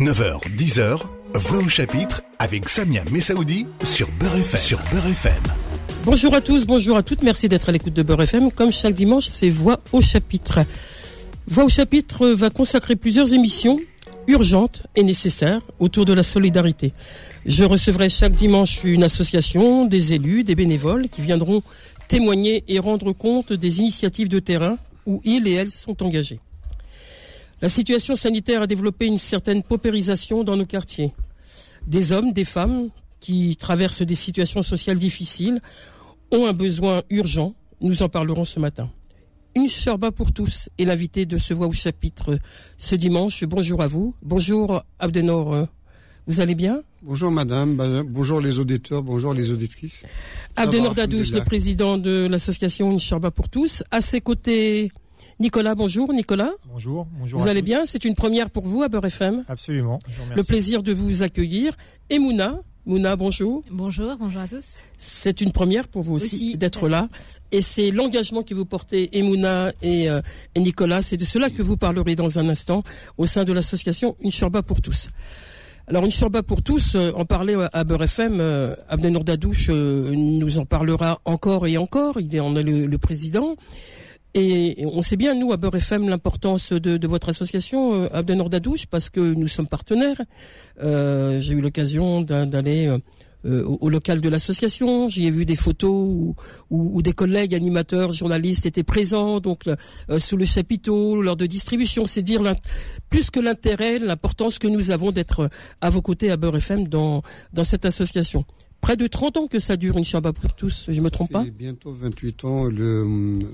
9h, 10h, Voix au chapitre avec Samia Messaoudi sur Beurre FM. Sur Beurre FM. Bonjour à tous, bonjour à toutes, merci d'être à l'écoute de Beurre FM. Comme chaque dimanche, c'est Voix au chapitre. Voix au chapitre va consacrer plusieurs émissions urgentes et nécessaires autour de la solidarité. Je recevrai chaque dimanche une association, des élus, des bénévoles qui viendront témoigner et rendre compte des initiatives de terrain où ils et elles sont engagés. La situation sanitaire a développé une certaine paupérisation dans nos quartiers. Des hommes, des femmes qui traversent des situations sociales difficiles ont un besoin urgent. Nous en parlerons ce matin. Une charba pour tous est l'invité de ce voix au chapitre ce dimanche. Bonjour à vous. Bonjour Abdenor. Vous allez bien? Bonjour madame, bonjour les auditeurs, bonjour les auditrices. Abdenor Dadouche, le président de l'association Une charba pour tous. À ses côtés, Nicolas, bonjour. Nicolas. Bonjour. Bonjour. Vous allez bien? C'est une première pour vous à Beurre FM Absolument. Le plaisir de vous accueillir. Et Mouna? Mouna, bonjour. Bonjour, bonjour à tous. C'est une première pour vous aussi, d'être là. Et c'est l'engagement que vous portez, et Mouna et, euh, et Nicolas. C'est de cela que vous parlerez dans un instant au sein de l'association Une Chorba pour tous. Alors une chorba pour tous, euh, en parler à Beurre FM, euh, euh, nous en parlera encore et encore, il est en est le président. Et on sait bien, nous, à Beurre FM, l'importance de, de, votre association, euh, Abdenor Dadouche, parce que nous sommes partenaires. Euh, J'ai eu l'occasion d'aller euh, euh, au, local de l'association. J'y ai vu des photos où, où, des collègues animateurs, journalistes étaient présents, donc euh, sous le chapiteau, lors de distribution. C'est dire plus que l'intérêt, l'importance que nous avons d'être à vos côtés à Beurre FM dans, dans cette association près de 30 ans que ça dure une Shabbat pour tous, je me trompe pas Bientôt 28 ans, le,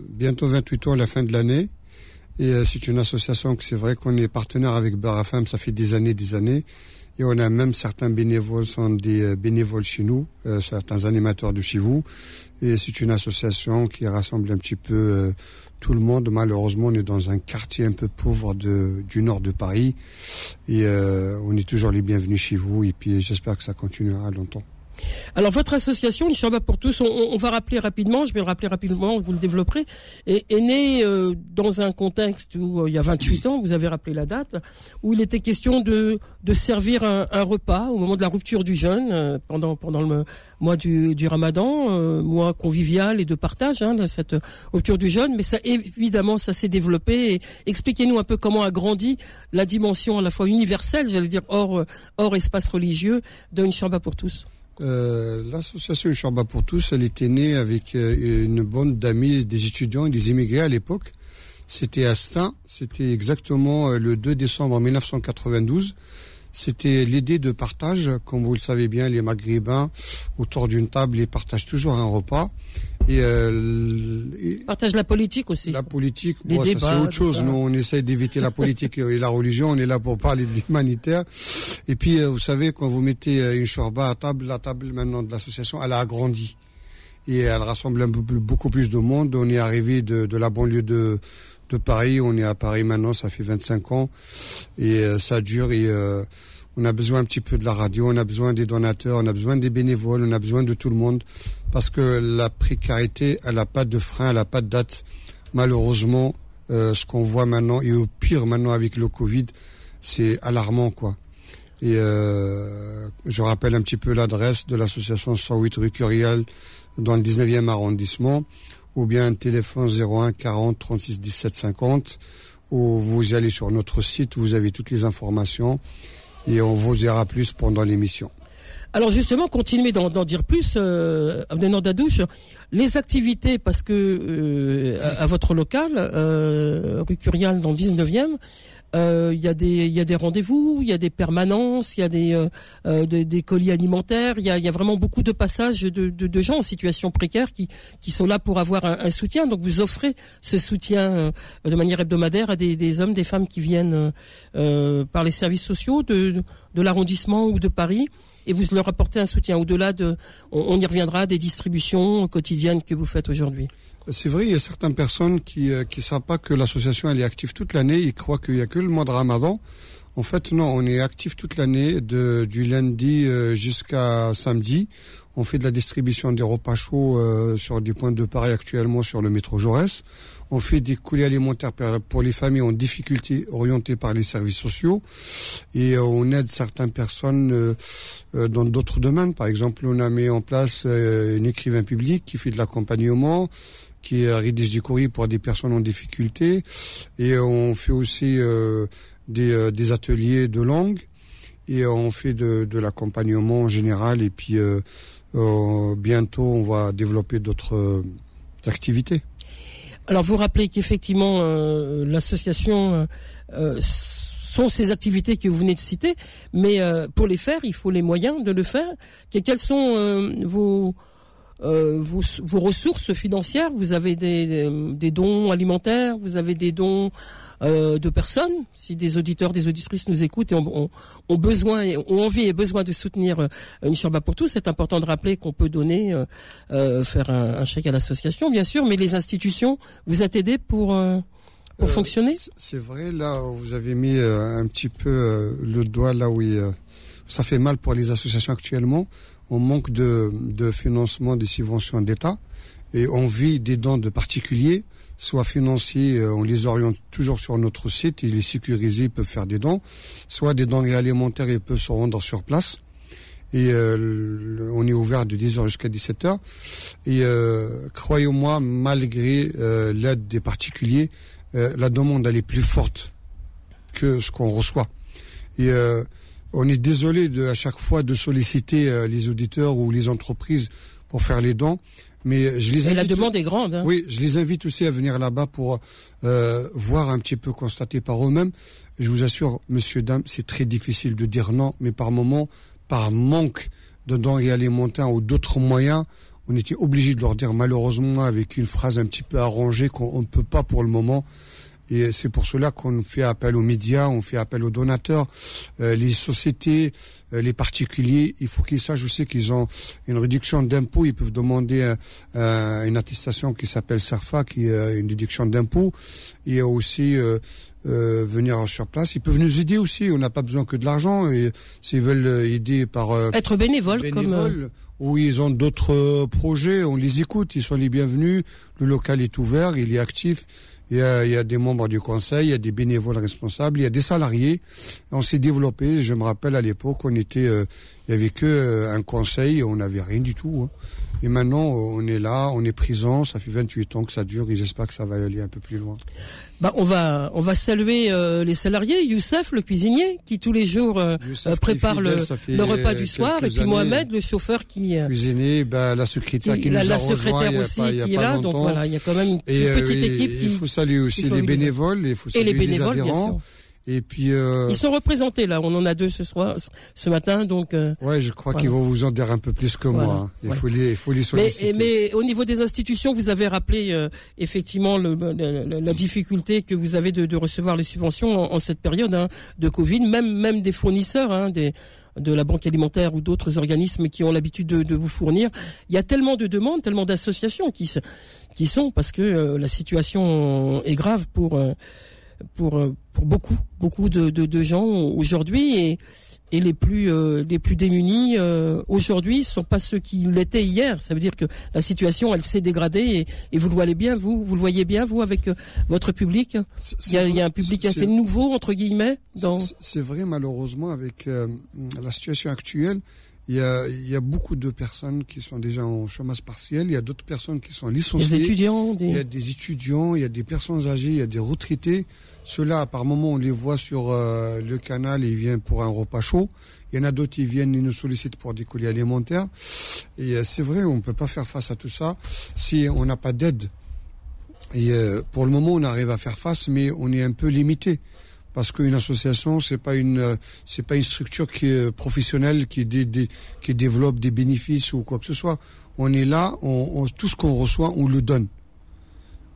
bientôt 28 ans à la fin de l'année. Et euh, c'est une association que c'est vrai qu'on est partenaire avec Barafam, ça fait des années, des années. Et on a même certains bénévoles, sont des euh, bénévoles chez nous, euh, certains animateurs de chez vous. Et c'est une association qui rassemble un petit peu tout le monde. Malheureusement, on est dans un quartier un peu pauvre de, du nord de Paris. Et on est toujours les bienvenus chez vous. Et puis j'espère que ça continuera longtemps. Alors votre association, Shabbat pour tous, on, va rappeler rapidement, je vais le rappeler rapidement, vous le développerez, est, née euh, dans un contexte où euh, il y a 28 ans, vous avez rappelé la date, où il était question de, de servir un, repas au moment de la rupture du jeûne, euh, pendant, pendant le mois du, ramadan, mois convivial et de partage hein, de cette rupture du jeûne, mais ça évidemment ça s'est développé. Expliquez-nous un peu comment a grandi la dimension à la fois universelle, j'allais dire hors, hors espace religieux, d'un Shabbat pour tous. Euh, l'association Chorba pour tous, elle était née avec euh, une bande d'amis, des étudiants et des immigrés à l'époque. C'était à Stein, c'était exactement euh, le 2 décembre 1992. C'était l'idée de partage, comme vous le savez bien, les Maghrébins autour d'une table, ils partagent toujours un repas. Et, euh, partage la politique aussi. La politique, bon, c'est autre chose. Nous, on essaye d'éviter la politique et la religion. On est là pour parler de l'humanitaire. Et puis, euh, vous savez, quand vous mettez euh, une shorba à table, la table maintenant de l'association, elle a agrandi et elle rassemble un peu, beaucoup plus de monde. On est arrivé de, de la banlieue de, de Paris. On est à Paris maintenant, ça fait 25 ans et euh, ça dure et on a besoin un petit peu de la radio, on a besoin des donateurs, on a besoin des bénévoles, on a besoin de tout le monde parce que la précarité, elle n'a pas de frein, elle n'a pas de date. Malheureusement, euh, ce qu'on voit maintenant et au pire maintenant avec le Covid, c'est alarmant quoi. Et euh, je rappelle un petit peu l'adresse de l'association 108 rue Curial dans le 19e arrondissement ou bien téléphone 01 40 36 17 50 ou vous allez sur notre site, vous avez toutes les informations et on vous dira plus pendant l'émission. Alors justement, continuez d'en dire plus, euh, Dadouche. Les activités, parce que euh, à, votre local, euh, rue Curial dans le 19e, euh, il y a des il y a des rendez-vous, il y a des permanences, il y a des euh, euh, des, colis alimentaires, il y a, vraiment beaucoup de passages de, de, de, gens en situation précaire qui qui sont là pour avoir un, un soutien. Donc vous offrez ce soutien de manière hebdomadaire à des, des hommes, des femmes qui viennent par les services sociaux de de l'arrondissement ou de Paris et vous leur apportez un soutien au-delà de, on, y reviendra, des distributions quotidiennes que vous faites aujourd'hui. C'est vrai, il y a certaines personnes qui ne euh, savent pas que l'association elle est active toute l'année. Ils croient qu'il y a que le mois de Ramadan. En fait, non, on est actif toute l'année, du lundi euh, jusqu'à samedi. On fait de la distribution des repas chauds euh, sur du point de Paris actuellement sur le métro Jaurès. On fait des colis alimentaires pour les familles en difficulté orientées par les services sociaux. Et on aide certaines personnes dans d'autres domaines. Par exemple, on a mis en place un écrivain public qui fait de l'accompagnement qui rédige du courrier pour des personnes en difficulté. Et on fait aussi des, ateliers de langue et on fait de, l'accompagnement en général et puis euh, euh, bientôt on va développer d'autres euh, activités. Alors vous rappelez qu'effectivement l'association sont ces activités que vous venez de citer, mais pour les faire, il faut les moyens de le faire. quelles sont vos, vos, vos ressources financières Vous avez des, des dons alimentaires, vous avez des dons euh, de personnes. Si des auditeurs, des auditrices nous écoutent et ont, besoin, ont envie et besoin de soutenir euh, une chambre pour tous, c'est important de rappeler qu'on peut donner, euh, faire un, chèque à l'association, bien sûr, mais les institutions vous êtes aidés pour pour fonctionner? C'est vrai, là, vous avez mis un petit peu le doigt là où ça fait mal pour les associations actuellement. On manque de, de financement des subventions d'État et on vit des dons de particuliers soit financiers, euh, on les oriente toujours sur notre site, ils les sécurisés, ils peuvent faire des dons, soit des denrées alimentaires, ils peuvent se rendre sur place. Et euh, on est ouvert de 10h jusqu'à 17h. Et euh, croyez-moi, malgré l'aide des particuliers, la demande elle est plus forte que ce qu'on reçoit. On est désolé de à chaque fois de solliciter les auditeurs ou les entreprises pour faire les dons. Mais je les la demande est grande. Hein. Oui, je les invite aussi à venir là-bas pour euh, voir un petit peu, constater par eux-mêmes. Je vous assure, monsieur, dame, c'est très difficile de dire non, mais par moment, par manque de denrées alimentaires ou d'autres moyens, on était obligé de leur dire malheureusement avec une phrase un petit peu arrangée qu'on ne peut pas pour le moment. Et c'est pour cela qu'on fait appel aux médias, on fait appel aux donateurs, euh, les sociétés, euh, les particuliers. Il faut qu'ils sachent aussi qu'ils ont une réduction d'impôts. Ils peuvent demander euh, une attestation qui s'appelle SERFA, qui est une déduction d'impôts. Et aussi venir sur place. Ils peuvent nous aider aussi. On n'a pas besoin que de l'argent. Et s'ils veulent aider par être bénévole, bénévole comme ils ont d'autres projets, on les écoute. Ils sont les bienvenus. Le local est ouvert, il est actif. Il y, a, des membres du conseil, il y a des bénévoles responsables, il y a des salariés. On s'est développé. Je me rappelle à l'époque, on était, euh, il y avait que euh, un conseil, on n'avait rien du tout. Hein. Et maintenant, on est là, on est présent. Ça fait 28 ans que ça dure et j'espère que ça va aller un peu plus loin. Bah, on va, on va saluer euh, les salariés. Youssef, le cuisinier, qui tous les jours prépare le, le, repas du soir, et puis Mohamed, le chauffeur qui cuisinier, bah, la secrétaire qui, nous a la secrétaire aussi qui est là. Donc voilà, il y a quand même une, petite équipe qui saluer aussi les bénévoles, il faut saluer les, adhérents. Et puis euh... ils sont représentés là. On en a deux ce soir, ce matin, donc. Euh, ouais, je crois qu'ils vont vous en dire un peu plus que moi. Hein. Il faut les, il faut les solliciter. Mais, mais, au niveau des institutions, vous avez rappelé euh, effectivement le, la difficulté que vous avez de, de recevoir les subventions en, cette période hein, de Covid, même même des fournisseurs, hein, des de la banque alimentaire ou d'autres organismes qui ont l'habitude de, de, vous fournir. Il y a tellement de demandes, tellement d'associations qui, qui sont parce que euh, la situation est grave pour euh, pour euh, pour beaucoup beaucoup de, de, de gens aujourd'hui et et les plus les plus démunis euh, aujourd'hui sont pas ceux qui l'étaient hier. Ça veut dire que la situation elle s'est dégradée et, et, vous le voyez bien vous vous le voyez bien vous avec votre public. Il y, a, il y a, un public assez nouveau entre guillemets. Dans... C'est vrai malheureusement avec la situation actuelle. Il y, a, il y a beaucoup de personnes qui sont déjà en chômage partiel. Il y a d'autres personnes qui sont licenciées. Des étudiants. Des... Il y a des étudiants, il y a des personnes âgées, il y a des retraités. Ceux-là, par moment, on les voit sur euh, le canal et ils viennent pour un repas chaud. Il y en a d'autres qui viennent, ils nous sollicitent pour des colis alimentaires. Et euh, c'est vrai, on ne peut pas faire face à tout ça si on n'a pas d'aide. Et euh, pour le moment, on arrive à faire face, mais on est un peu limité parce qu'une association c'est pas une euh, c'est pas une structure qui est professionnelle qui qui développe des bénéfices ou quoi que ce soit. On est là, on, tout ce qu'on reçoit, on le donne.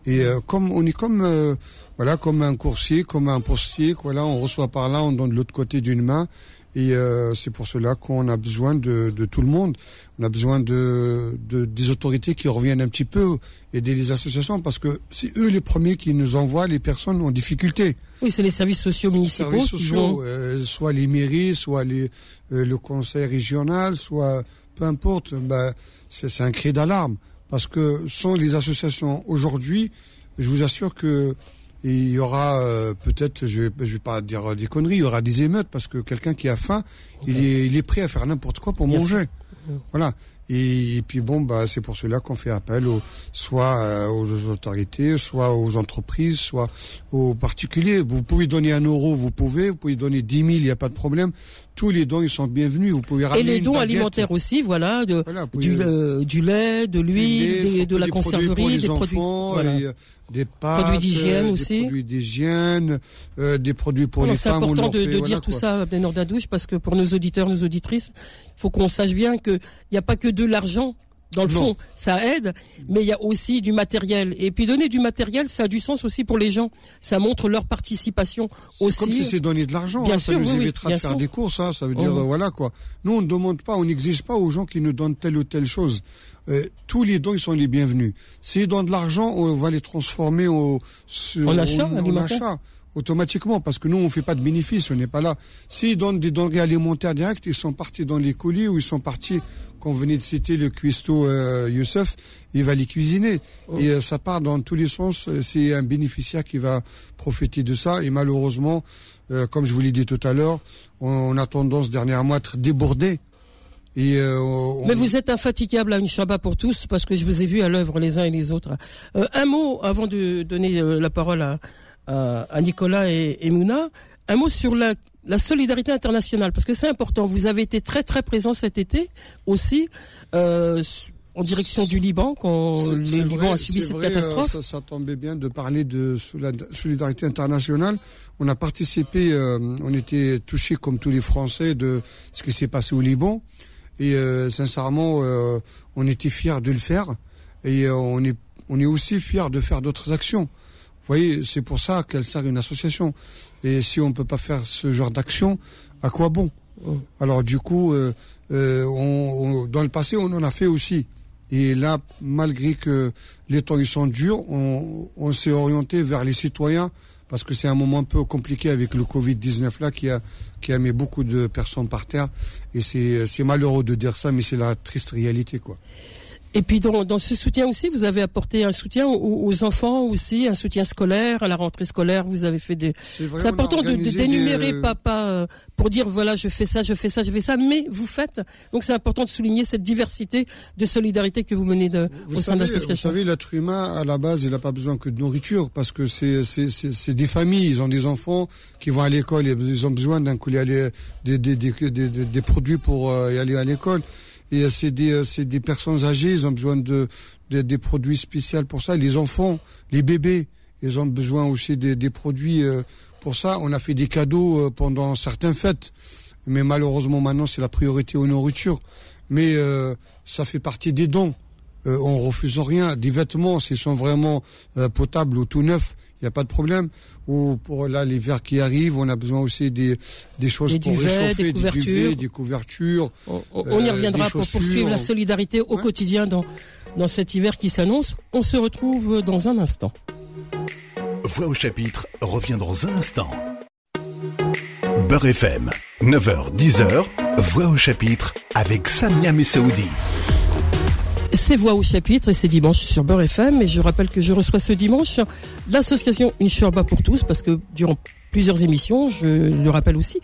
Et euh, comme on est comme euh, voilà comme un coursier, comme un postier, voilà, on reçoit par là, on donne de l'autre côté d'une main. Et euh, c'est pour cela qu'on a besoin de, de, tout le monde. On a besoin de, de, des autorités qui reviennent un petit peu, aider les associations, parce que c'est eux les premiers qui nous envoient les personnes en difficulté. Oui, c'est les services sociaux municipaux. Services sociaux, euh, soit les mairies, soit les, euh, le conseil régional, soit peu importe. Ben, c'est un cri d'alarme, parce que sans les associations aujourd'hui, je vous assure que il y aura euh, peut-être, je vais, je vais pas dire des conneries, il y aura des émeutes parce que quelqu'un qui a faim, il, est, il est prêt à faire n'importe quoi pour manger. Voilà. Et, puis bon, bah, c'est pour cela qu'on fait appel aux, soit euh, aux autorités, soit aux entreprises, soit aux particuliers. Vous pouvez donner un euro, vous pouvez. Vous pouvez donner 10 000, il n'y a pas de problème. Tous les dons, ils sont bienvenus. Vous pouvez Et les dons alimentaires aussi, voilà, de, du, du, lait, de l'huile, de la conserverie, des produits. Euh, des pâtes, produits d'hygiène euh, aussi. Des produits d'hygiène, euh, des produits pour les femmes. C'est important de, de dire tout ça, Benor Dadouche, parce que pour nos auditeurs, nos auditrices, il faut qu'on sache bien qu'il n'y a pas que de l'argent dans le fond, ça aide, mais il y a aussi du matériel. Et puis donner du matériel, ça a du sens aussi pour les gens. Ça montre leur participation aussi. comme si c'est donner de l'argent. Bien hein. sûr, ça nous évitera de faire des courses. Hein. Ça veut dire, oh. voilà quoi. Nous, on ne demande pas, on n'exige pas aux gens qui nous donnent telle ou telle chose. Euh, tous les dons, ils sont les bienvenus. S'ils donnent de l'argent, on va les transformer au, en achat, en achat automatiquement, parce que nous, on fait pas de bénéfices, on n'est pas là. S'ils donnent des denrées alimentaires directes, ils sont partis dans les colis ou ils sont partis qu'on venait de citer le cuistot euh, Youssef, il va les cuisiner. Oh. Et euh, ça part dans tous les sens. Euh, c'est un bénéficiaire qui va profiter de ça. Et malheureusement, euh, comme je vous l'ai dit tout à l'heure, on, a tendance dernièrement à être débordé. Et Mais vous êtes infatigable à une Shabbat pour tous parce que je vous ai vu à l'œuvre les uns et les autres. un mot avant de donner la parole à, à, Nicolas et, et Mouna. Un mot sur la la solidarité internationale, parce que c'est important. Vous avez été très très présent cet été aussi. Euh, en direction du Liban quand le Liban a subi cette catastrophe. Ça, ça, tombait bien de parler de solidarité internationale. On a participé, euh, on était touchés comme tous les Français de ce qui s'est passé au Liban. Et euh, sincèrement, euh, on était fiers de le faire. Et euh, on est, on est aussi fiers de faire d'autres actions. Vous voyez, c'est pour ça qu'elle sert une association. Et si on ne peut pas faire ce genre d'action, à quoi bon? Alors du coup, euh, euh, on, dans le passé, on en a fait aussi. Et là, malgré que les temps ils sont durs, on, on s'est orienté vers les citoyens parce que c'est un moment un peu compliqué avec le Covid-19 là qui a, qui a mis beaucoup de personnes par terre. Et c'est malheureux de dire ça, mais c'est la triste réalité, quoi. Et puis dans, dans, ce soutien aussi, vous avez apporté un soutien aux, enfants aussi, un soutien scolaire à la rentrée scolaire. Vous avez fait des. C'est important de, de, d'énumérer papa pas, euh, pour dire voilà je fais ça, je fais ça, je fais ça, mais vous faites. Donc c'est important de souligner cette diversité de solidarité que vous menez de, au sein de l'association. Vous savez, l'être humain à la base, il n'a pas besoin que de nourriture parce que c'est c'est, c'est, des familles, ils ont des enfants qui vont à l'école, ils ont besoin d'un coup des, des, des, des, des produits pour euh, y aller à l'école. Et euh, c'est des, euh, des personnes âgées, ils ont besoin de, des produits spéciaux pour ça. Les enfants, les bébés, ils ont besoin aussi des, des produits euh, pour ça. On a fait des cadeaux pendant certaines fêtes, mais malheureusement maintenant c'est la priorité aux nourritures. Mais ça fait partie des dons. on refuse rien. Des vêtements, s'ils sont vraiment potables ou tout neufs, il n'y a pas de problème. Ou pour là l'hiver qui arrive, on a besoin aussi des, des choses pour réchauffer, des couvertures. Des, couvertures on, y euh, reviendra pour poursuivre la solidarité au quotidien dans, dans cet hiver qui s'annonce. On se retrouve dans un instant. Voix au chapitre revient dans un instant. Beurre FM, 9h, 10h, Voix au chapitre avec Samia Messaoudi. C'est Voix au chapitre et c'est dimanche sur Beurre FM. Et je rappelle que je reçois ce dimanche l'association Inchorba pour tous parce que durant plusieurs émissions, je le rappelle aussi,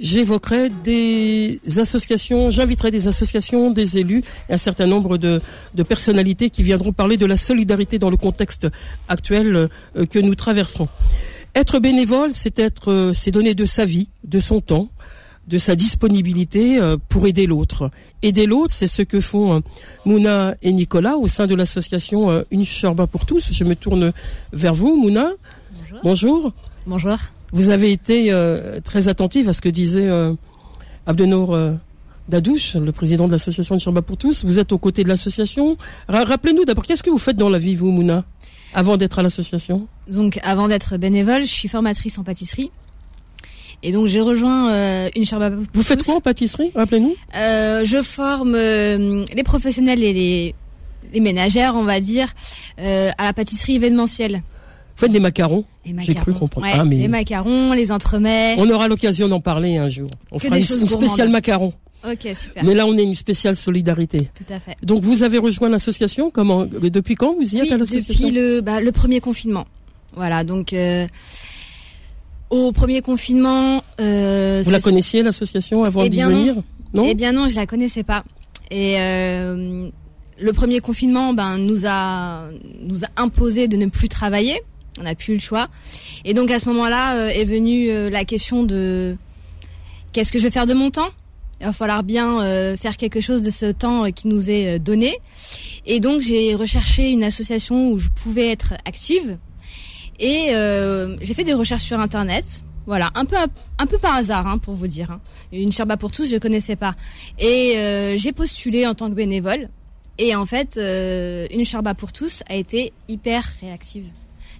j'évoquerai des associations, j'inviterai des associations, des élus et un certain nombre de, de, personnalités qui viendront parler de la solidarité dans le contexte actuel euh, que nous traversons. Être bénévole, c'est être, euh, c'est donner de sa vie, de son temps, de sa disponibilité euh, pour aider l'autre. Aider l'autre, c'est ce que font euh, Mouna et Nicolas au sein de l'association euh, Une Chorba pour tous. Je me tourne vers vous, Mouna. Bonjour. Bonjour. Vous avez été très attentive à ce que disait Abdenour Dadouche, le président de l'association Une Chorba pour tous. Vous êtes aux côtés de l'association. Rappelez-nous d'abord, qu'est-ce que vous faites dans la vie, vous, Mouna, avant d'être à l'association? Donc, avant d'être bénévole, je suis formatrice en pâtisserie. Et donc j'ai rejoint euh, une charba. Vous faites quoi en pâtisserie Rappelez-nous? Euh, je forme euh, les professionnels et les, les, ménagères, on va dire, à la pâtisserie événementielle. Vous faites des macarons J'ai cru comprendre. ah, mais... Les macarons, les entremets. On aura l'occasion d'en parler un jour. On fera une, spéciale macarons. Ok, super. Mais là, on est une spéciale solidarité. Tout à fait. Donc, vous avez rejoint l'association Comment Depuis quand vous y êtes à l'association? Depuis le, bah, le premier confinement. Voilà, donc euh, au premier confinement. Euh, vous la connaissiez l'association avant eh d'y venir Non. Eh bien non, je la connaissais pas. Et euh, le premier confinement, ben nous a nous a imposé de ne plus travailler. On n'a plus le choix. Et donc à ce moment-là euh, est venue euh, la question de qu'est-ce que je vais faire de mon temps? Il va falloir bien euh, faire quelque chose de ce temps qui nous est donné. Et donc j'ai recherché une association où je pouvais être active. Et j'ai fait des recherches sur internet. Voilà, un peu un, peu par hasard, hein, pour vous dire. Hein. Une Sherba pour tous, je connaissais pas. Et j'ai postulé en tant que bénévole. Et en fait, une Sherba pour tous a été hyper réactive.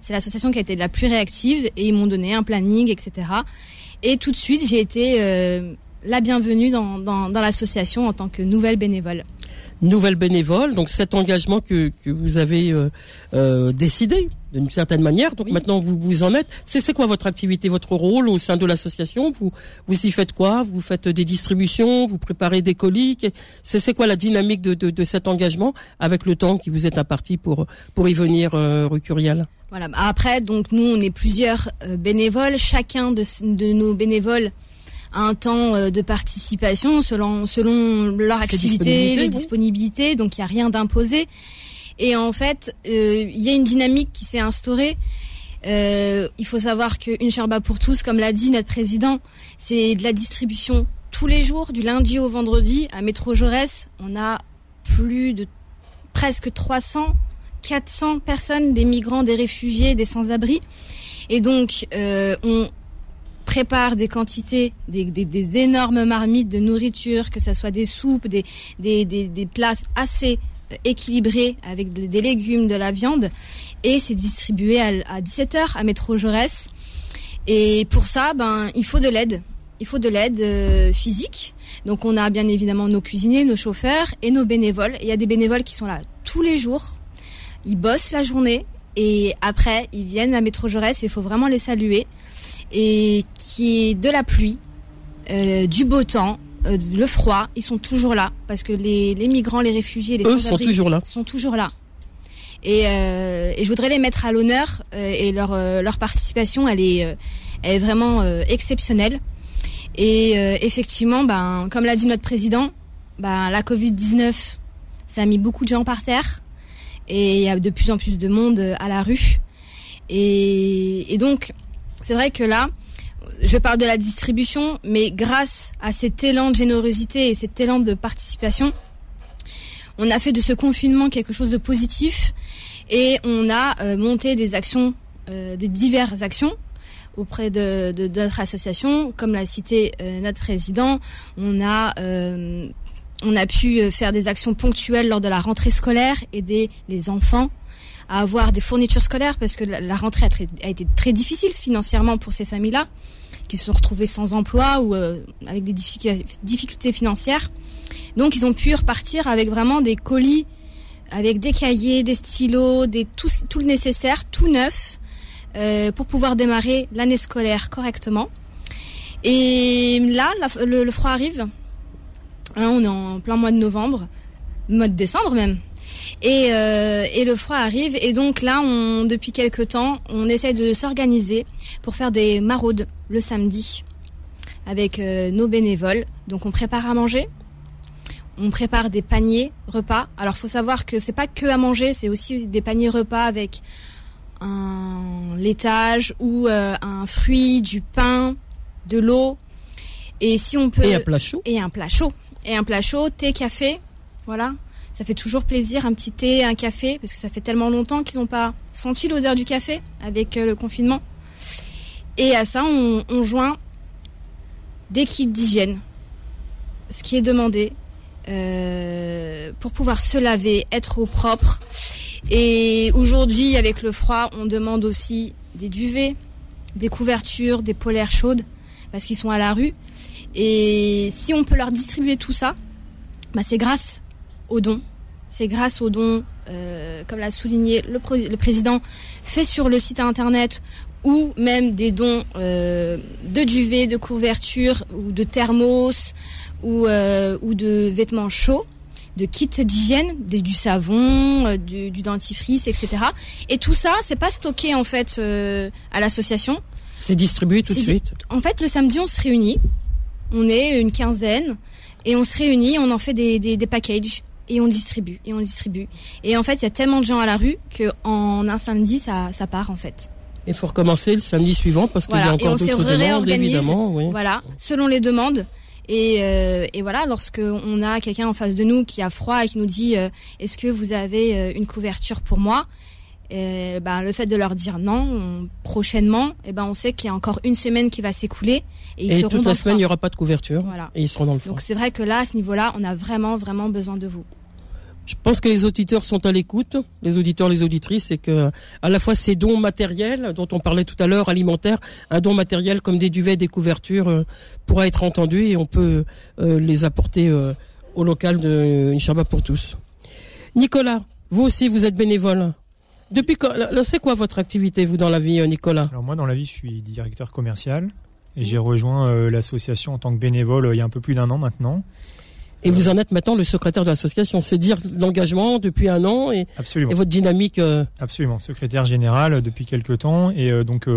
C'est l'association qui a été la plus réactive et ils m'ont donné un planning, etc. Et tout de suite, j'ai été euh, la bienvenue dans, dans, dans l'association en tant que nouvelle bénévole nouvelle bénévole. Donc cet engagement que, que vous avez euh, euh, décidé d'une certaine manière. Donc maintenant vous vous en êtes. C'est c'est quoi votre activité, votre rôle au sein de l'association? Vous vous y faites quoi? Vous faites des distributions, vous préparez des colis? C'est c'est quoi la dynamique de, de, de, cet engagement avec le temps qui vous est imparti pour pour y venir, euh, rue Curial? Voilà. Après donc nous on est plusieurs euh, bénévoles. Chacun de, de nos bénévoles un temps euh, de participation selon selon leur activité, les disponibilités. Donc il y a rien d'imposé. Et en fait, euh, il y a une dynamique qui s'est instaurée. Euh, il faut savoir qu'une Sherba pour tous, comme l'a dit notre président, c'est de la distribution tous les jours, du lundi au vendredi. À Métro Jaurès, on a plus de presque 300, 400 personnes, des migrants, des réfugiés, des sans-abri. Et donc, on, prépare des quantités, des, énormes marmites de nourriture, que ce soit des soupes, des, des, plats assez équilibrés avec des légumes, de la viande, et c'est distribué à, 17h à Métro Jaurès. Et pour ça, ben, il faut de l'aide. Il faut de l'aide euh, physique. Donc on a bien évidemment nos cuisiniers, nos chauffeurs et nos bénévoles. Il y a des bénévoles qui sont là tous les jours. Ils bossent la journée et après ils viennent à Métro Jaurès. Il faut vraiment les saluer et qui est de la pluie, euh, du beau temps, euh, le froid, ils sont toujours là parce que les, les migrants, les réfugiés, les Eux sont toujours là. Sont toujours là. Et, euh, et je voudrais les mettre à l'honneur euh, et leur euh, leur participation, elle est elle est vraiment exceptionnelle. Et effectivement, ben comme l'a dit notre président, ben la Covid 19, ça a mis beaucoup de gens par terre et il y a de plus en plus de monde à la rue. Et, et donc c'est vrai que là, je parle de la distribution, mais grâce à cet élan de générosité et cet élan de participation, on a fait de ce confinement quelque chose de positif et on a euh, monté des actions, euh, des diverses actions auprès de, notre association, comme l'a cité euh, notre président. On a on a pu faire des actions ponctuelles lors de la rentrée scolaire, aider les enfants à avoir des fournitures scolaires parce que la, rentrée a, été très difficile financièrement pour ces familles-là qui se sont retrouvées sans emploi ou euh, avec des difficultés financières. Donc ils ont pu repartir avec vraiment des colis, avec des cahiers, des stylos, tout le nécessaire, tout neuf, euh, pour pouvoir démarrer l'année scolaire correctement. Et là, le, froid arrive. Hein, on est en plein mois de novembre, mois de décembre même. Et, euh, et le froid arrive et donc là, on, depuis quelques temps, on essaie de s'organiser pour faire des maraudes le samedi avec euh, nos bénévoles. Donc on prépare à manger, on prépare des paniers repas. Alors faut savoir que c'est pas que à manger, c'est aussi des paniers repas avec un laitage ou euh, un fruit, du pain, de l'eau. Et si on peut et un plat chaud et un plat chaud et un plat chaud, thé, café, voilà. Ça fait toujours plaisir, un petit thé, un café, parce que ça fait tellement longtemps qu'ils n'ont pas senti l'odeur du café avec euh, le confinement. Et à ça, on, joint des kits d'hygiène, ce qui est demandé euh, pour pouvoir se laver, être au propre. Et aujourd'hui, avec le froid, on demande aussi des duvets, des couvertures, des polaires chaudes, parce qu'ils sont à la rue. Et si on peut leur distribuer tout ça, bah c'est grâce aux dons. C'est grâce aux dons comme l'a souligné le, le, président, fait sur le site internet ou même des dons de duvet, de couverture ou de thermos ou, ou de vêtements chauds de kits d'hygiène, du savon, du, du, dentifrice, etc. Et tout ça, c'est pas stocké en fait à l'association. C'est distribué tout de suite? En fait, le samedi, on se réunit. On est une quinzaine et on se réunit, on en fait des, des, des packages et on distribue et on distribue. Et en fait, il y a tellement de gens à la rue que en un samedi, ça, ça part en fait. Il faut recommencer le samedi suivant parce qu'il y a encore d'autres demandes, évidemment. Oui. Voilà, selon les demandes. Et, euh, et voilà, lorsque on a quelqu'un en face de nous qui a froid et qui nous dit euh, Est-ce que vous avez euh, une couverture pour moi? Et ben, le fait de leur dire non prochainement, et ben, on sait qu'il y a encore une semaine qui va s'écouler. Et, ils toute la semaine, il n'y aura pas de couverture. Voilà. Et ils seront dans le froid. Donc c'est vrai que là, à ce niveau-là, on a vraiment, vraiment besoin de vous. Je pense que les auditeurs sont à l'écoute, les auditeurs, les auditrices, et que à la fois ces dons matériels dont on parlait tout à l'heure, alimentaires, un don matériel comme des duvets, des couvertures, euh, pourra être entendu et on peut euh, les apporter euh, au local de Inch'Allah pour tous. Nicolas, vous aussi, vous êtes bénévole. Depuis quand, c'est quoi votre activité, vous, dans la vie, euh, Nicolas? Alors moi, dans la vie, je suis directeur commercial et j'ai rejoint euh, l'association en tant que bénévole euh, il y a un peu plus d'un an maintenant. Et vous en êtes maintenant le secrétaire de l'association. C'est dire l'engagement depuis un an et, et votre dynamique. Absolument, secrétaire général depuis quelques temps. Et donc,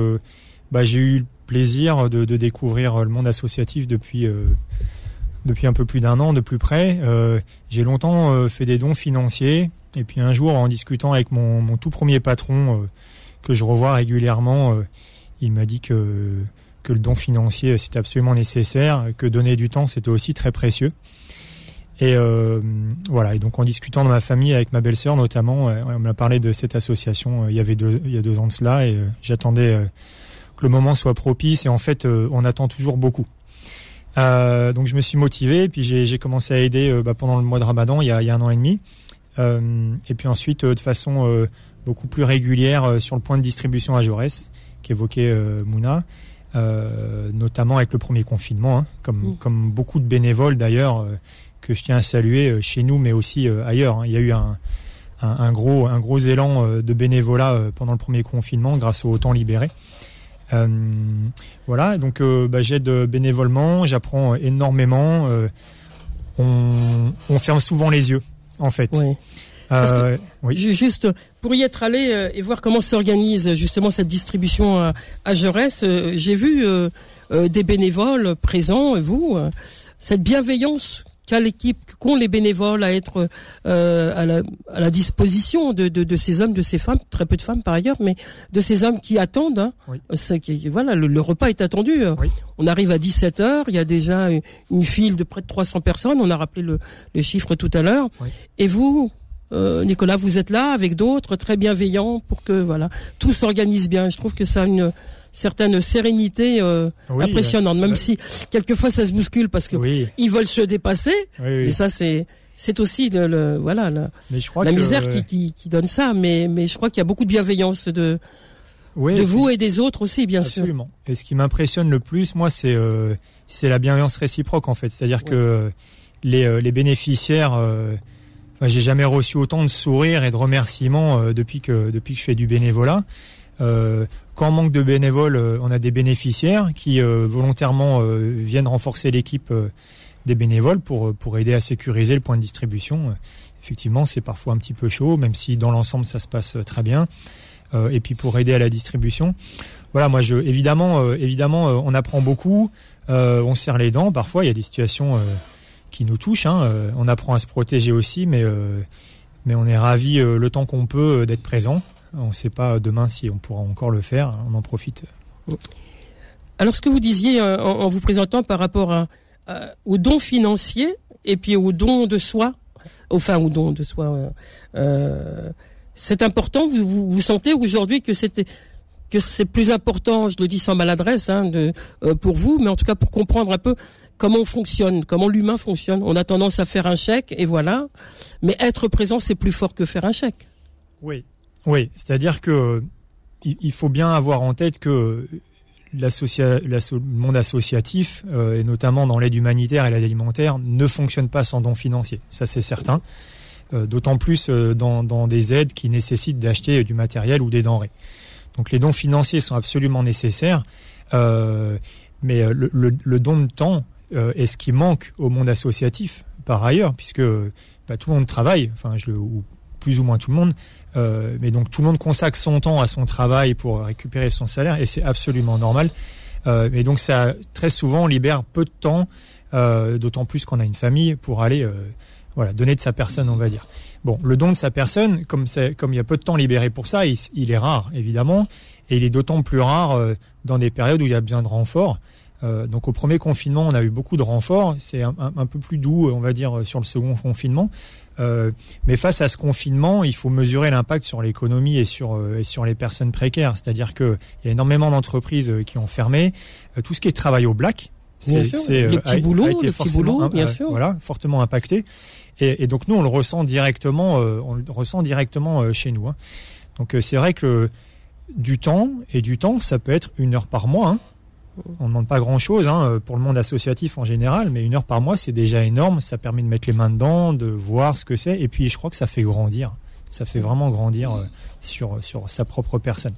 bah, j'ai eu le plaisir de, de, découvrir le monde associatif depuis depuis un peu plus d'un an de plus près. Euh, j'ai longtemps euh, fait des dons financiers et puis un jour en discutant avec mon, tout premier patron euh, que je revois régulièrement, il m'a dit que, le don financier c'était absolument nécessaire, que donner du temps c'était aussi très précieux. Et voilà. Et donc en discutant dans ma famille avec ma belle-sœur notamment, on m'a parlé de cette association. il y avait il y a deux ans de cela et j'attendais que le moment soit propice. Et en fait, on attend toujours beaucoup. Euh, donc je me suis motivé, et puis j'ai commencé à aider euh, bah, pendant le mois de Ramadan, il y a, il y a un an et demi. Euh, et puis ensuite, de façon beaucoup plus régulière sur le point de distribution à Jaurès, qu'évoquait Mouna, notamment avec le premier confinement, hein, comme, mmh. comme beaucoup de bénévoles d'ailleurs, que je tiens à saluer chez nous, mais aussi ailleurs. Hein. Il y a eu un, un, un, gros, un gros élan de bénévolat pendant le premier confinement grâce au temps libéré. Euh, voilà, donc euh, bah, j'aide bénévolement, j'apprends énormément. Euh, on, ferme souvent les yeux, en fait. Oui. Euh, oui. Juste pour y être allé et voir comment s'organise justement cette distribution à, à Jaurès, j'ai vu des bénévoles présents, vous, cette bienveillance qu'a l'équipe, qu'ont les bénévoles à être euh, à, la, à, la, disposition de, de, de, ces hommes, de ces femmes, très peu de femmes par ailleurs, mais de ces hommes qui attendent. Hein, qui, voilà, le, repas est attendu. On arrive à 17 heures, il y a déjà une, file de près de 300 personnes. On a rappelé le, le chiffre tout à l'heure. Et vous, euh, Nicolas, vous êtes là avec d'autres, très bienveillants, pour que voilà tout s'organise bien. Je trouve que ça a une certaine sérénité euh, impressionnante, même si quelquefois ça se bouscule parce que ils veulent se dépasser. et ça, c'est c'est aussi le, voilà la, misère qui, qui, donne ça. Mais mais je crois qu'il y a beaucoup de bienveillance de de vous et des autres aussi, bien sûr. Absolument. Et ce qui m'impressionne le plus, moi, c'est euh, c'est la bienveillance réciproque en fait. C'est-à-dire que les euh, les bénéficiaires j'ai jamais reçu autant de sourires et de remerciements depuis que depuis que je fais du bénévolat. Euh, quand on manque de bénévoles, euh, on a des bénéficiaires qui euh, volontairement viennent renforcer l'équipe des bénévoles pour, aider à sécuriser le point de distribution. Effectivement, c'est parfois un petit peu chaud, même si dans l'ensemble ça se passe très bien. et puis pour aider à la distribution. Voilà, moi je évidemment on apprend beaucoup, on serre les dents. Parfois il y a des situations qui nous touchent. Hein, on apprend à se protéger aussi, mais mais on est ravi le temps qu'on peut d'être présent. On ne sait pas demain si on pourra encore le faire. On en profite. Alors, ce que vous disiez euh, en, vous présentant par rapport à, aux dons financiers et puis aux dons de soi, enfin aux dons de soi, euh, euh, c'est important. Vous, vous, sentez aujourd'hui que c'était que c'est plus important, je le dis sans maladresse, hein, de, pour vous, mais en tout cas pour comprendre un peu comment on fonctionne, comment l'humain fonctionne. On a tendance à faire un chèque et voilà, mais être présent c'est plus fort que faire un chèque. Oui, oui, c'est-à-dire que il faut bien avoir en tête que le monde associatif, euh, et notamment dans l'aide humanitaire et l'aide alimentaire, ne fonctionne pas sans dons financiers. Ça, c'est certain. d'autant plus dans, dans, des aides qui nécessitent d'acheter du matériel ou des denrées. Donc les dons financiers sont absolument nécessaires, mais le, don de temps est ce qui manque au monde associatif par ailleurs, puisque bah, tout le monde travaille, enfin je, plus ou moins tout le monde, euh, mais donc tout le monde consacre son temps à son travail pour récupérer son salaire et c'est absolument normal. Euh, mais donc ça très souvent libère peu de temps, euh, d'autant plus qu'on a une famille pour aller voilà donner de sa personne, on va dire. Bon, le don de sa personne, comme comme il y a peu de temps libéré pour ça, il, est rare évidemment, et il est d'autant plus rare dans des périodes où il y a besoin de renfort. Euh, donc au premier confinement, on a eu beaucoup de renforts. C'est un, peu plus doux, on va dire, sur le second confinement. Euh, mais face à ce confinement, il faut mesurer l'impact sur l'économie et sur, euh, et sur les personnes précaires. C'est-à-dire qu'il y a énormément d'entreprises euh, qui ont fermé. tout ce qui est travail au black, c'est les petits boulots, les petits boulots, bien sûr. Voilà, fortement impacté. Et, et, donc nous, on le ressent directement, on le ressent directement chez nous. Hein. Donc c'est vrai que du temps et du temps, ça peut être une heure par mois. Hein. On ne demande pas grand-chose hein, pour le monde associatif en général, mais une heure par mois, c'est déjà énorme. Ça permet de mettre les mains dedans, de voir ce que c'est. Et puis, je crois que ça fait grandir. Ça fait vraiment grandir euh, sur, sur sa propre personne.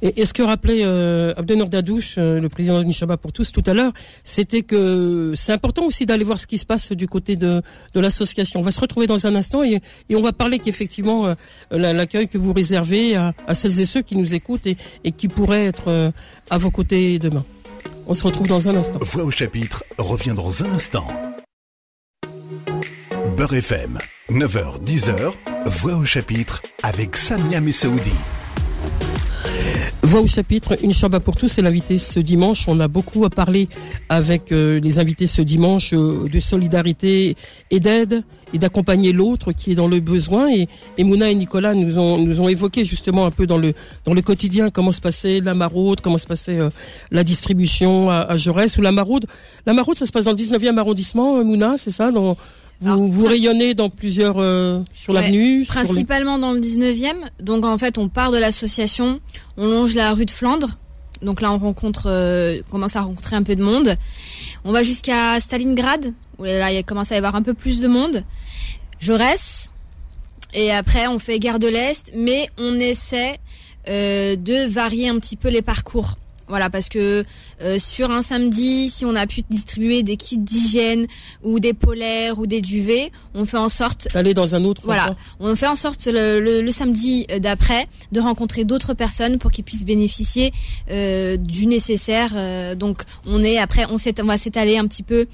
Et, ce que rappelait euh, Abdenor Dadouche, euh, le président de Nishaba pour tous tout à l'heure, c'était que c'est important aussi d'aller voir ce qui se passe du côté de, de l'association. On va se retrouver dans un instant et, on va parler qu'effectivement euh, l'accueil que vous réservez à, celles et ceux qui nous écoutent et, qui pourraient être euh, à vos côtés demain. On se retrouve dans un instant. Voix au chapitre revient dans un instant. Beurre FM, 9h-10h, Voix au chapitre avec Samia Messaoudi. Voix au chapitre, une chambre pour tous, c'est l'invité ce dimanche. On a beaucoup à parler avec euh, les invités ce dimanche euh, de solidarité et d'aide et d'accompagner l'autre qui est dans le besoin. Et, Mouna et Nicolas nous ont, nous ont évoqué justement un peu dans le, dans le quotidien comment se passait la maraude, comment se passait euh, la distribution à, à, Jaurès ou la maraude. La maraude, ça se passe dans le 19e arrondissement, Mouna, c'est ça dans, vous, vous, rayonnez dans plusieurs euh, sur l'avenue Principalement dans le 19e. Donc en fait, on part de l'association, on longe la rue de Flandre. Donc là, on rencontre, euh, commence à rencontrer un peu de monde. On va jusqu'à Stalingrad, où là, il commence à y avoir un peu plus de monde. Jaurès. Et après, on fait Gare de l'Est, mais on essaie euh, de varier un petit peu les parcours. Voilà, parce que euh, sur un samedi, si on a pu distribuer des kits d'hygiène ou des polaires ou des duvets, on fait en sorte d'aller dans un autre. Voilà, on fait en sorte le, samedi d'après de rencontrer d'autres personnes pour qu'ils puissent bénéficier euh, du nécessaire. Euh, donc on est après, on, on va s'étaler un petit peu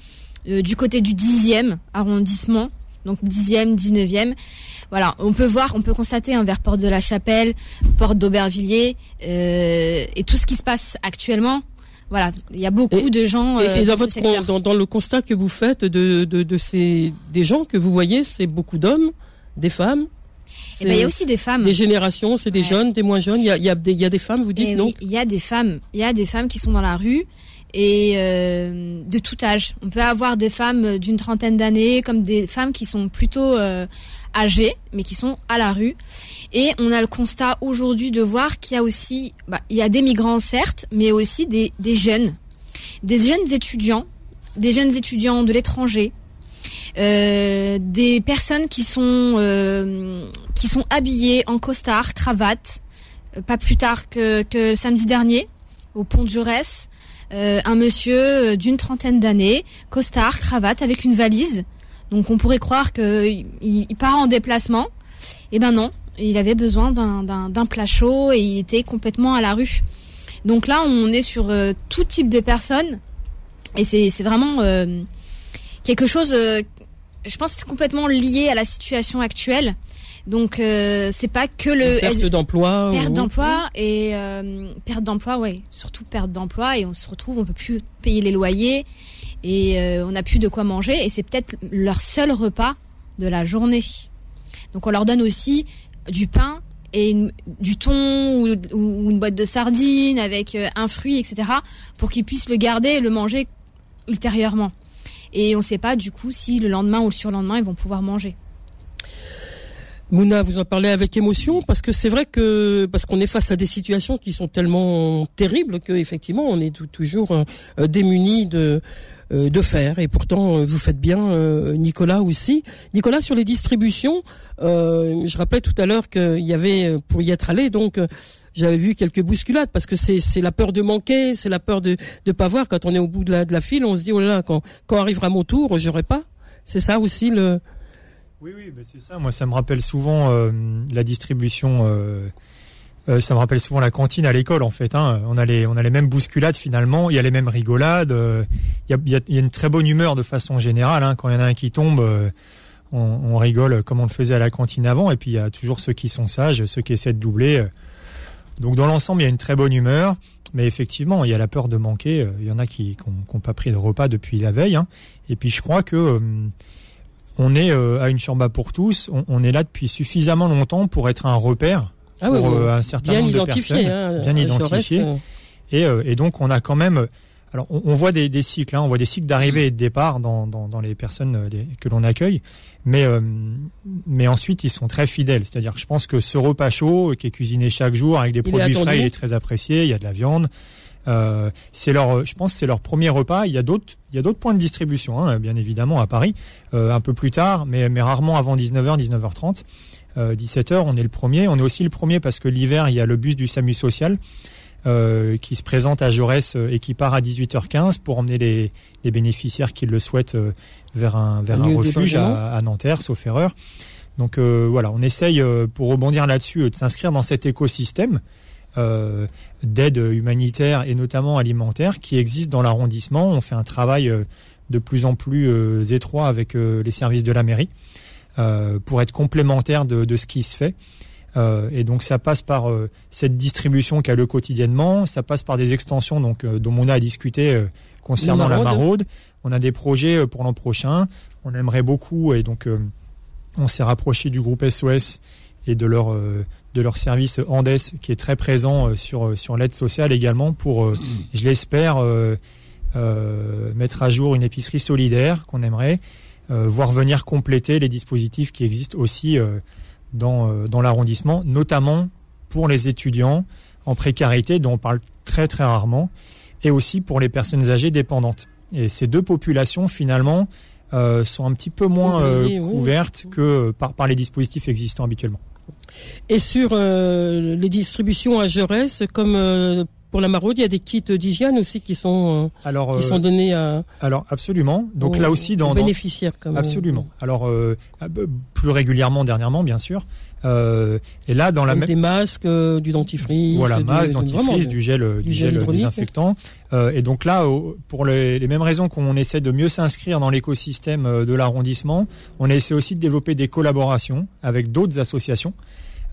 du côté du 10e arrondissement, donc 10e, 19e voilà, on peut voir, on peut constater un vers Porte de la Chapelle, Porte d'Aubervilliers euh, et tout ce qui se passe actuellement. Voilà, il y a beaucoup de gens. et, euh, dans, votre, dans, le constat que vous faites de, de, de ces des gens que vous voyez, c'est beaucoup d'hommes, des femmes. Eh ben, il y a aussi des femmes. Des générations, c'est des jeunes, des moins jeunes. Il y a, y, a des, y a des femmes, vous dites, eh non Il y a des femmes. Il y a des femmes qui sont dans la rue et euh, de tout âge. On peut avoir des femmes d'une trentaine d'années, comme des femmes qui sont plutôt euh, âgés, mais qui sont à la rue. Et on a le constat aujourd'hui de voir qu'il y a aussi, bah, il y a des migrants certes, mais aussi des, jeunes, des jeunes étudiants, des jeunes étudiants de l'étranger, euh, des personnes qui sont euh, qui sont habillées en costard, cravate, euh, pas plus tard que, que samedi dernier au pont de Jaurès, euh, un monsieur d'une trentaine d'années, costard, cravate avec une valise donc on pourrait croire qu'il il part en déplacement. Eh ben non, il avait besoin d'un plat chaud et il était complètement à la rue. Donc là, on est sur euh, tout type de personnes et c'est vraiment euh, quelque chose, euh, je pense, complètement lié à la situation actuelle. Donc c'est pas que le perte d'emploi, perte d'emploi et perte d'emploi, ouais, surtout perte d'emploi et on se retrouve, on peut plus payer les loyers et euh, on n'a plus de quoi manger et c'est peut-être leur seul repas de la journée. Donc on leur donne aussi du pain et du thon ou, une boîte de sardines avec euh, un fruit, etc. pour qu'ils puissent le garder et le manger ultérieurement. Et on ne sait pas du coup si le lendemain ou le surlendemain ils vont pouvoir manger. Mouna, vous en parlez avec émotion parce que c'est vrai que parce qu'on est face à des situations qui sont tellement terribles que effectivement on est toujours euh, démunis de euh, de faire et pourtant euh, vous faites bien Nicolas aussi. Nicolas sur les distributions, je rappelais tout à l'heure qu'il y avait pour y être allé donc j'avais vu quelques bousculades parce que c'est c'est la peur de manquer, c'est la peur de de pas voir quand on est au bout de la de la file, on se dit oh là là quand quand arrivera mon tour, j'aurai pas. C'est ça aussi le oui, oui, bah, c'est ça. Moi, ça me rappelle souvent euh, la distribution. Euh, euh, ça me rappelle souvent la cantine à l'école, en fait. Hein. On a les, on a les mêmes bousculades finalement. Il y a les mêmes rigolades. Il y, a, il, y a, une très bonne humeur de façon générale. Hein. Quand il y en a un qui tombe, on, on, rigole comme on le faisait à la cantine avant. Et puis il y a toujours ceux qui sont sages, ceux qui essaient de doubler. Donc dans l'ensemble, il y a une très bonne humeur. Mais effectivement, il y a la peur de manquer. Il y en a qui n'ont pas pris de repas depuis la veille. Hein. Et puis je crois que on est euh, à une chambre pour tous. On, est là depuis suffisamment longtemps pour être un repère ah pour euh, un certain nombre de personnes, hein, bien identifié. Euh. Et, et, donc on a quand même. Alors on, voit des, des cycles, hein, on voit des cycles d'arrivée et de départ dans, dans, dans les personnes que l'on accueille, mais mais ensuite ils sont très fidèles. C'est-à-dire que je pense que ce repas chaud qui est cuisiné chaque jour avec des produits frais, il est très apprécié. Il y a de la viande. Euh, c'est leur, je pense, c'est leur premier repas. Il y a d'autres, il y a d'autres points de distribution, hein, bien évidemment à Paris, euh, un peu plus tard, mais, mais rarement avant 19h, 19h30. 17h, on est le premier. On est aussi le premier parce que l'hiver, il y a le bus du SAMU social euh, qui se présente à Jaurès et qui part à 18h15 pour emmener les, les bénéficiaires qui le souhaitent vers un, vers un, refuge à, à, Nanterre, sauf erreur. Donc voilà, on essaye, pour rebondir là-dessus, de s'inscrire dans cet écosystème euh, d'aide humanitaire et notamment alimentaire qui existe dans l'arrondissement. On fait un travail euh, de plus en plus euh, étroit avec les services de la mairie pour être complémentaire de, ce qui se fait. et donc ça passe par cette distribution qu'a le quotidiennement, ça passe par des extensions donc dont on a discuté concernant la maraude. On a des projets pour l'an prochain. On aimerait beaucoup et donc on s'est rapproché du groupe SOS et de leur de leur service Andes qui est très présent euh, sur euh, sur l'aide sociale également pour euh, je l'espère mettre à jour une épicerie solidaire qu'on aimerait voir venir compléter les dispositifs qui existent aussi dans dans l'arrondissement notamment pour les étudiants en précarité dont on parle très très rarement et aussi pour les personnes âgées dépendantes et ces deux populations finalement sont un petit peu moins couvertes que par, par les dispositifs existants habituellement. Et sur euh, les distributions à Jaurès, comme euh, pour la maraude, il y a des kits d'hygiène aussi qui sont euh, alors, qui sont donnés à alors absolument. Donc là aussi dans bénéficiaires comme absolument. Alors plus régulièrement dernièrement bien sûr. et là dans la même des masques, du dentifrice, voilà masque, dentifrice, du gel, du, gel, désinfectant. et donc là pour les, les mêmes raisons qu'on essaie de mieux s'inscrire dans l'écosystème de l'arrondissement, on essaie aussi de développer des collaborations avec d'autres associations.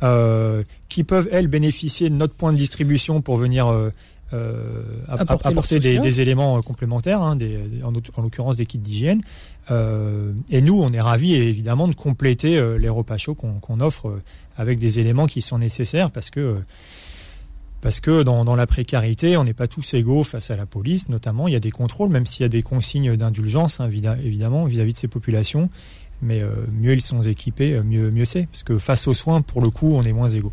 Euh, qui peuvent, elles, bénéficier de notre point de distribution pour venir euh, euh apporter, des, des, éléments complémentaires, hein, des, en, en l'occurrence des kits d'hygiène. Et nous, on est ravis évidemment de compléter les repas chauds qu'on offre avec des éléments qui sont nécessaires parce que parce que dans, dans la précarité, on n'est pas tous égaux face à la police, notamment. Il y a des contrôles, même s'il y a des consignes d'indulgence, hein, évidemment, vis-à-vis -vis de ces populations mais euh, mieux ils sont équipés, euh, mieux, mieux c'est. Parce que face aux soins, pour le coup, on est moins égaux.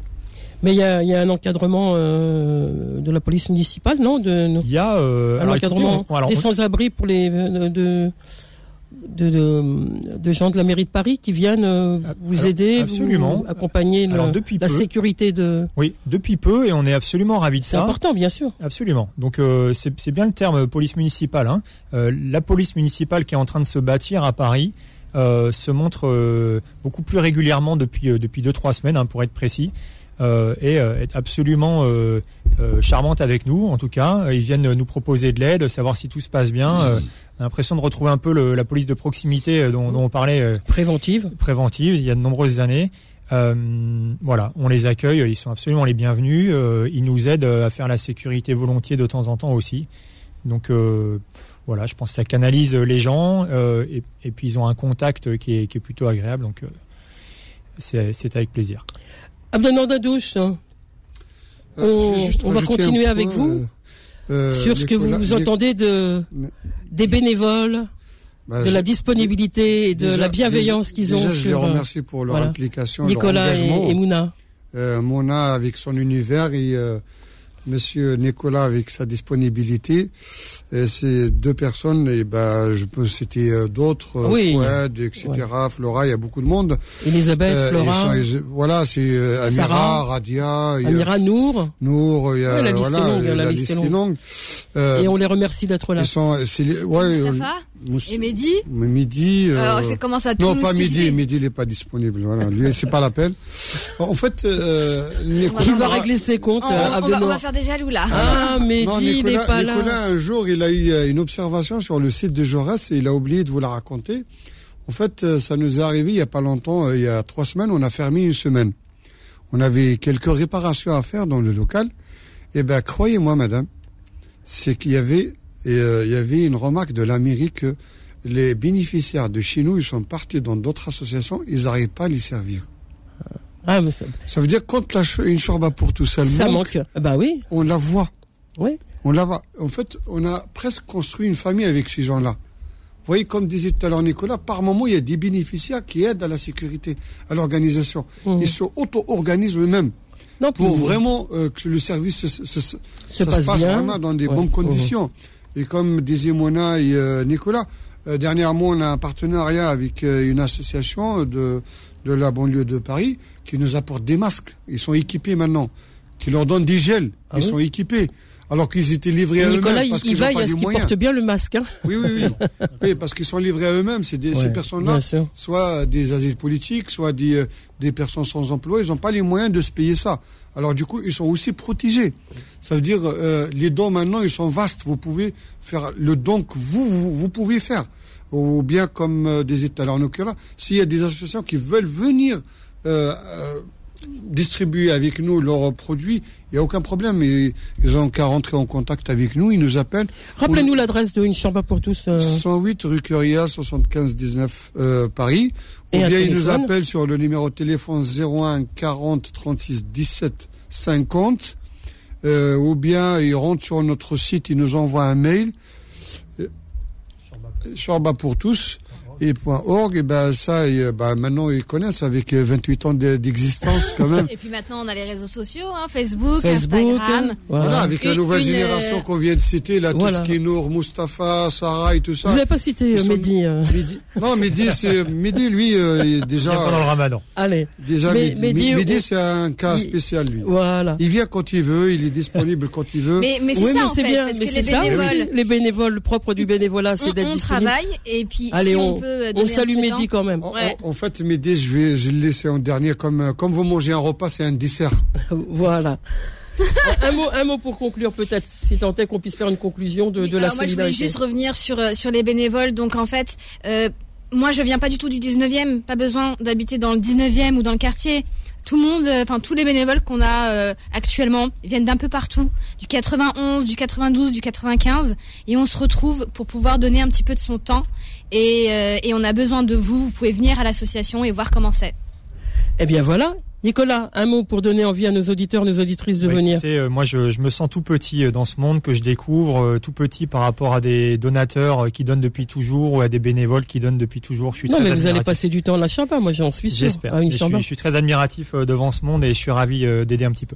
Mais il y a, y a, un encadrement euh, de la police municipale, non Il y a un encadrement des sans-abri pour les de, de, de, gens de la mairie de Paris qui viennent vous aider, absolument. vous accompagner alors, la sécurité de. Oui, depuis peu et on est absolument ravis de ça. C'est important, bien sûr. Absolument. Donc c'est bien le terme police municipale. Hein. la police municipale qui est en train de se bâtir à Paris. Euh, se montre euh, beaucoup plus régulièrement depuis euh, depuis deux trois semaines, hein, pour être précis, et est absolument charmante avec nous. En tout cas, ils viennent nous proposer de l'aide, savoir si tout se passe bien. a l'impression de retrouver un peu le, la police de proximité dont, dont on parlait. préventive. Préventive. Il y a de nombreuses années. Euh, voilà, on les accueille, ils sont absolument les bienvenus. Euh, ils nous aident à faire la sécurité volontiers de temps en temps aussi. Donc euh, voilà, je pense que ça canalise les gens euh, et, puis ils ont un contact qui est, plutôt agréable, donc euh, c'est avec plaisir. Abdelnor Dadouche, hein. on, on va continuer avec vous sur ce que vous, entendez de, des bénévoles bah, de la disponibilité et de la bienveillance qu'ils ont. Déjà, je les remercie pour leur implication, Nicolas leur engagement. Et, et Mouna. Euh, Mona avec son univers et euh, Monsieur Nicolas avec sa disponibilité. Et ces deux personnes, et ben, je peux citer euh, d'autres, euh, oui. Fouad, etc., Flora, il y a beaucoup de monde. Elisabeth, Euh, Flora. ils sont- ils- voilà, c'est euh, Amira, Sarah. Radia, Amira Nour. Nour, il y a, Ouais, la liste est voilà, longue, la liste est longue. Euh, Et on les remercie d'être là. ils sont, ouais, Mustafa et mais Midi. euh, Alors, c'est comment ça non, pas Midi. Midi, il n'est pas disponible. Voilà, lui, c'est pas la peine. En fait, euh, Nicolas, Il va régler ses comptes, On, euh, on va, on Abdenour. va faire des jaloux là. Ah, il n'est Nicolas, pas Nicolas, là. un jour, il a eu euh, une observation sur le site de Jaurès et il a oublié de vous la raconter. En fait, ça nous est arrivé il y a pas longtemps, il y a trois semaines, on a fermé une semaine. On avait quelques réparations à faire dans le local. Et ben, croyez-moi, madame, c'est qu'il y avait, et, euh, il y avait une remarque de la mairie que les bénéficiaires de chez nous, ils sont partis dans d'autres associations, ils n'arrivent pas à les servir. Ah, mais ça, Ça veut dire quand la, une chorba pour tout seul ça manque, manque. Bah oui, on la voit. oui. On la voit. En fait, on a presque construit une famille avec ces gens-là. Vous voyez, comme disait tout à l'heure Nicolas, par moment, il y a des bénéficiaires qui aident à la sécurité, à l'organisation. Mhm. Ils se auto-organisent eux-mêmes Non, pour vraiment euh, que le service se, se- se- se ça passe se passe bien. vraiment dans des Ouais. bonnes conditions. Et comme disait Mona et euh, Nicolas, euh, dernièrement, on a un partenariat avec euh, une association de, de la banlieue de Paris qui nous apporte des masques. Ils sont équipés maintenant. Qui leur donnent des gels. Ah Ils oui sont équipés. Alors qu'ils étaient livrés à Nicolas, eux-mêmes parce il qu'ils pas à ce les qu'il moyens. porte bien le masque. Hein. Oui, oui, oui. oui, parce qu'ils sont livrés à eux-mêmes. C'est Ouais, ces personnes-là, soit des asiles politiques, soit des, euh, des personnes sans emploi. Ils n'ont pas les moyens de se payer ça. Alors du coup, ils sont aussi protégés. Ça veut dire, euh, les dons maintenant, ils sont vastes. Vous pouvez faire le don que vous, vous, vous pouvez faire. Ou bien comme euh, des États. Alors en l'occurrence, s'il y a des associations qui veulent venir euh, euh, distribuer avec nous leurs produits, il n'y a aucun problème. Et, ils ont qu'à rentrer en contact avec nous, ils nous appellent. Rappelez-nous l'adresse de Une Chambre pour tous. euh, 108 rue Curial, 75 19 euh, Paris. Ou Et bien ils nous appellent sur le numéro de téléphone 01 40 36 17 50. Euh, ou bien ils rentrent sur notre site, ils nous envoient un mail. Euh, Chorba pour tous. Et .org, et ben ça, et, euh, ben, maintenant ils connaissent avec euh, 28 ans d'e- d'existence quand même. Et puis maintenant, on a les réseaux sociaux, hein, Facebook, Facebook. Instagram. Voilà. Voilà, avec la nouvelle une, génération euh, qu'on vient de citer, là, Voilà. tout ce qui est Nour, Mustapha, Sarah et tout ça. Vous n'avez pas cité euh, Mehdi. euh. Mehdi. Non, Mehdi, c'est Mehdi, lui, euh, il est déjà. Bien pendant le ramadan. Allez. Déjà, Mais- Mehdi, on- c'est un cas il- spécial, lui. Voilà. Il vient quand il veut, il est disponible quand il veut. Mais, mais c'est oui, ça mais en c'est fait, bien. parce que les ça bénévoles. Les bénévoles, le propre du bénévolat, c'est on, d'être on disponible. travaille et puis Allez, si on, on, peut euh, on salue Mehdi quand même. En, Ouais. en- en fait, Mehdi, je vais, je vais le laisser en dernier. Comme, euh, comme vous mangez un repas, c'est un dessert. Voilà. un, mot, un mot pour conclure peut-être, si tant est qu'on puisse faire une conclusion de, de la Alors moi, je voulais juste revenir sur, euh, sur les bénévoles. Donc, en fait, euh, moi, je viens pas du tout du 19e. Pas besoin d'habiter dans le 19e ou dans le quartier. Tout le monde, euh, enfin, tous les bénévoles qu'on a euh, actuellement viennent d'un peu partout. Du 91, du 92, du 95. Et on se retrouve pour pouvoir donner un petit peu de son temps. Et, euh, et on a besoin de vous. Vous pouvez venir à l'association et voir comment c'est. Eh bien voilà. Nicolas, un mot pour donner envie à nos auditeurs, nos auditrices de Bah, venir. écoutez, euh, moi, je, je me sens tout petit euh, dans ce monde que je découvre, euh, tout petit par rapport à des donateurs qui donnent depuis toujours ou à des bénévoles qui donnent depuis toujours. Je suis Non, très mais vous allez admiratif. passer du temps moi j'en suis sûr. J'espère. Je, suis- je suis très admiratif devant ce monde et je suis ravi d'aider un petit peu.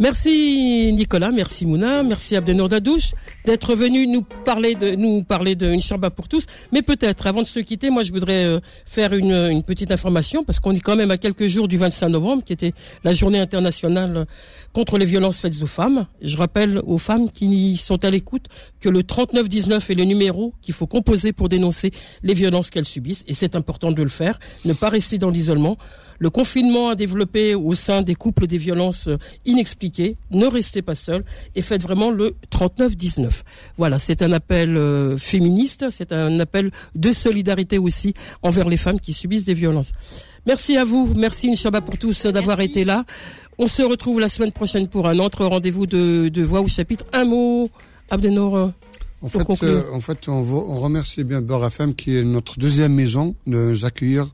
Merci Nicolas, merci Mouna, merci Abdenour Dadouche d'être venu nous parler de nous parler d'une Shabbat pour tous. Mais peut-être avant de se quitter, moi je voudrais euh, faire une, une petite information parce qu'on est quand même à quelques jours du 25 novembre qui était la journée internationale contre les violences faites aux femmes. Je rappelle aux femmes qui sont à l'écoute que le 3919 est le numéro qu'il faut composer pour dénoncer les violences qu'elles subissent et c'est important de le faire, ne pas rester dans l'isolement. Le confinement a développé au sein des couples des violences euh, inexpliquées. Ne restez pas seuls et faites vraiment le 39-19. Voilà, c'est un appel euh, féministe, c'est un appel de solidarité aussi envers les femmes qui subissent des violences. Merci à vous, merci une Shabbat pour tous euh, d'avoir été là. On se retrouve la semaine prochaine pour un autre rendez-vous de, de voix au chapitre. Un mot, Abdenor. euh, En Pour fait, conclure. euh, en fait, on, va- on remercie bien Beurre FM qui est notre deuxième maison de nous accueillir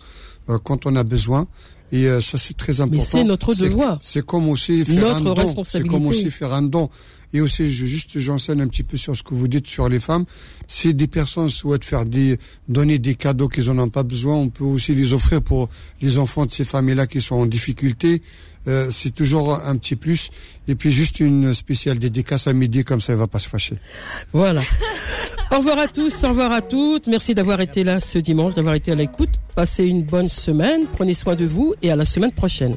euh, quand on a besoin. Et euh, ça, c'est très important. Mais c'est notre devoir. C'est comme aussi faire notre un don. responsabilité. C'est comme aussi faire un don. Et aussi, je, juste, j'enseigne un petit peu sur ce que vous dites sur les femmes. Si des personnes souhaitent faire des, donner des cadeaux qu'ils n'en ont pas besoin, on peut aussi les offrir pour les enfants de ces familles-là qui sont en difficulté. Euh, c'est toujours un petit plus. Et puis juste une spéciale dédicace à midi, comme ça, il va pas se fâcher. Voilà. au revoir à tous, au revoir à toutes. Merci d'avoir été là ce dimanche, d'avoir été à l'écoute. Passez une bonne semaine, prenez soin de vous et à la semaine prochaine.